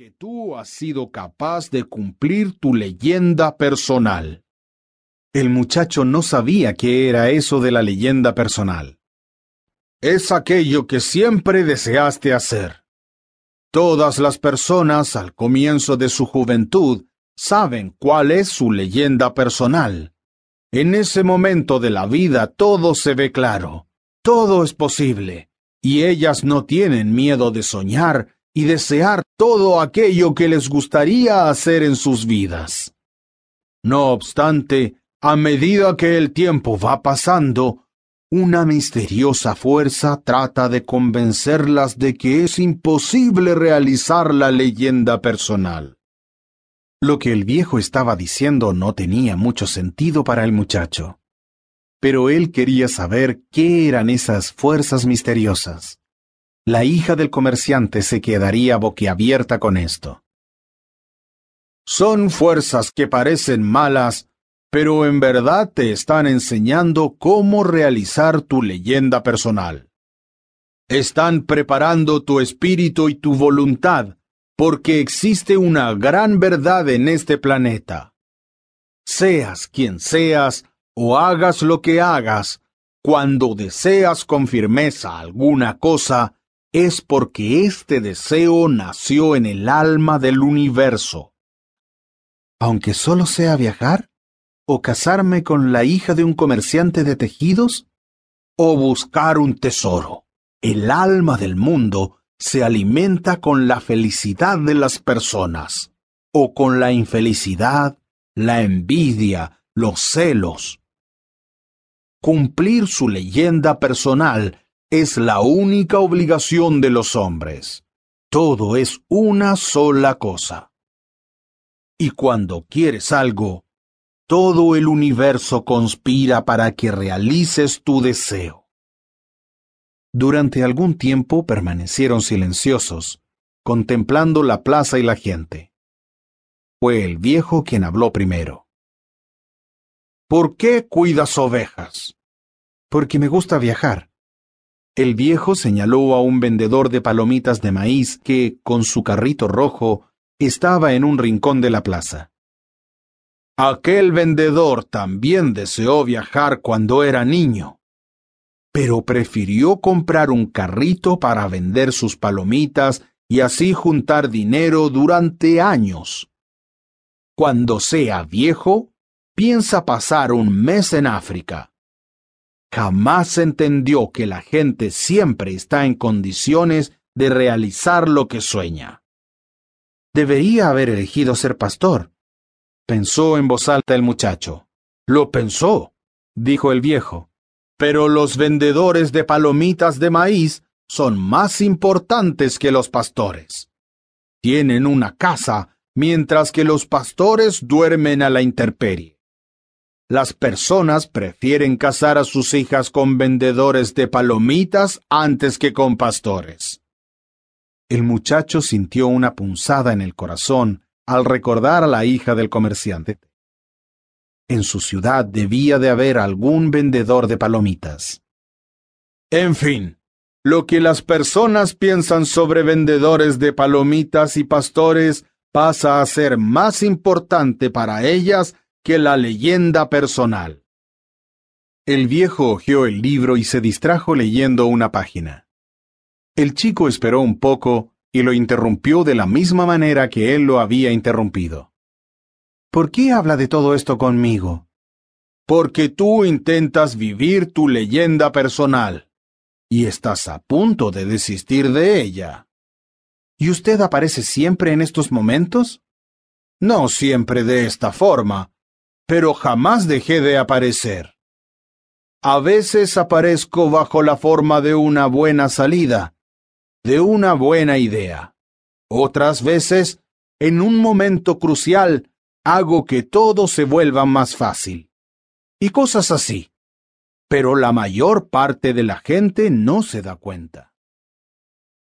que tú has sido capaz de cumplir tu leyenda personal. El muchacho no sabía qué era eso de la leyenda personal. Es aquello que siempre deseaste hacer. Todas las personas al comienzo de su juventud saben cuál es su leyenda personal. En ese momento de la vida todo se ve claro, todo es posible, y ellas no tienen miedo de soñar y desear todo aquello que les gustaría hacer en sus vidas. No obstante, a medida que el tiempo va pasando, una misteriosa fuerza trata de convencerlas de que es imposible realizar la leyenda personal. Lo que el viejo estaba diciendo no tenía mucho sentido para el muchacho. Pero él quería saber qué eran esas fuerzas misteriosas. La hija del comerciante se quedaría boquiabierta con esto. Son fuerzas que parecen malas pero en verdad te están enseñando cómo realizar tu leyenda personal. Están preparando tu espíritu y tu voluntad, porque existe una gran verdad en este planeta. Seas quien seas o hagas lo que hagas, cuando deseas con firmeza alguna cosa, es porque este deseo nació en el alma del universo. Aunque solo sea viajar, o casarme con la hija de un comerciante de tejidos? ¿O buscar un tesoro? El alma del mundo se alimenta con la felicidad de las personas, o con la infelicidad, la envidia, los celos. Cumplir su leyenda personal es la única obligación de los hombres. Todo es una sola cosa. Y cuando quieres algo, todo el universo conspira para que realices tu deseo. Durante algún tiempo permanecieron silenciosos, contemplando la plaza y la gente. Fue el viejo quien habló primero. ¿Por qué cuidas ovejas? Porque me gusta viajar. El viejo señaló a un vendedor de palomitas de maíz que, con su carrito rojo, estaba en un rincón de la plaza. Aquel vendedor también deseó viajar cuando era niño, pero prefirió comprar un carrito para vender sus palomitas y así juntar dinero durante años. Cuando sea viejo, piensa pasar un mes en África. Jamás entendió que la gente siempre está en condiciones de realizar lo que sueña. Debería haber elegido ser pastor, pensó en voz alta el muchacho. Lo pensó, dijo el viejo. Pero los vendedores de palomitas de maíz son más importantes que los pastores. Tienen una casa, mientras que los pastores duermen a la intemperie. Las personas prefieren casar a sus hijas con vendedores de palomitas antes que con pastores. El muchacho sintió una punzada en el corazón al recordar a la hija del comerciante. En su ciudad debía de haber algún vendedor de palomitas. En fin, lo que las personas piensan sobre vendedores de palomitas y pastores pasa a ser más importante para ellas que la leyenda personal. El viejo hojeó el libro y se distrajo leyendo una página. El chico esperó un poco y lo interrumpió de la misma manera que él lo había interrumpido. ¿Por qué habla de todo esto conmigo? Porque tú intentas vivir tu leyenda personal y estás a punto de desistir de ella. ¿Y usted aparece siempre en estos momentos? No siempre de esta forma, pero jamás dejé de aparecer. A veces aparezco bajo la forma de una buena salida, de una buena idea. Otras veces, en un momento crucial, hago que todo se vuelva más fácil. Y cosas así. Pero la mayor parte de la gente no se da cuenta.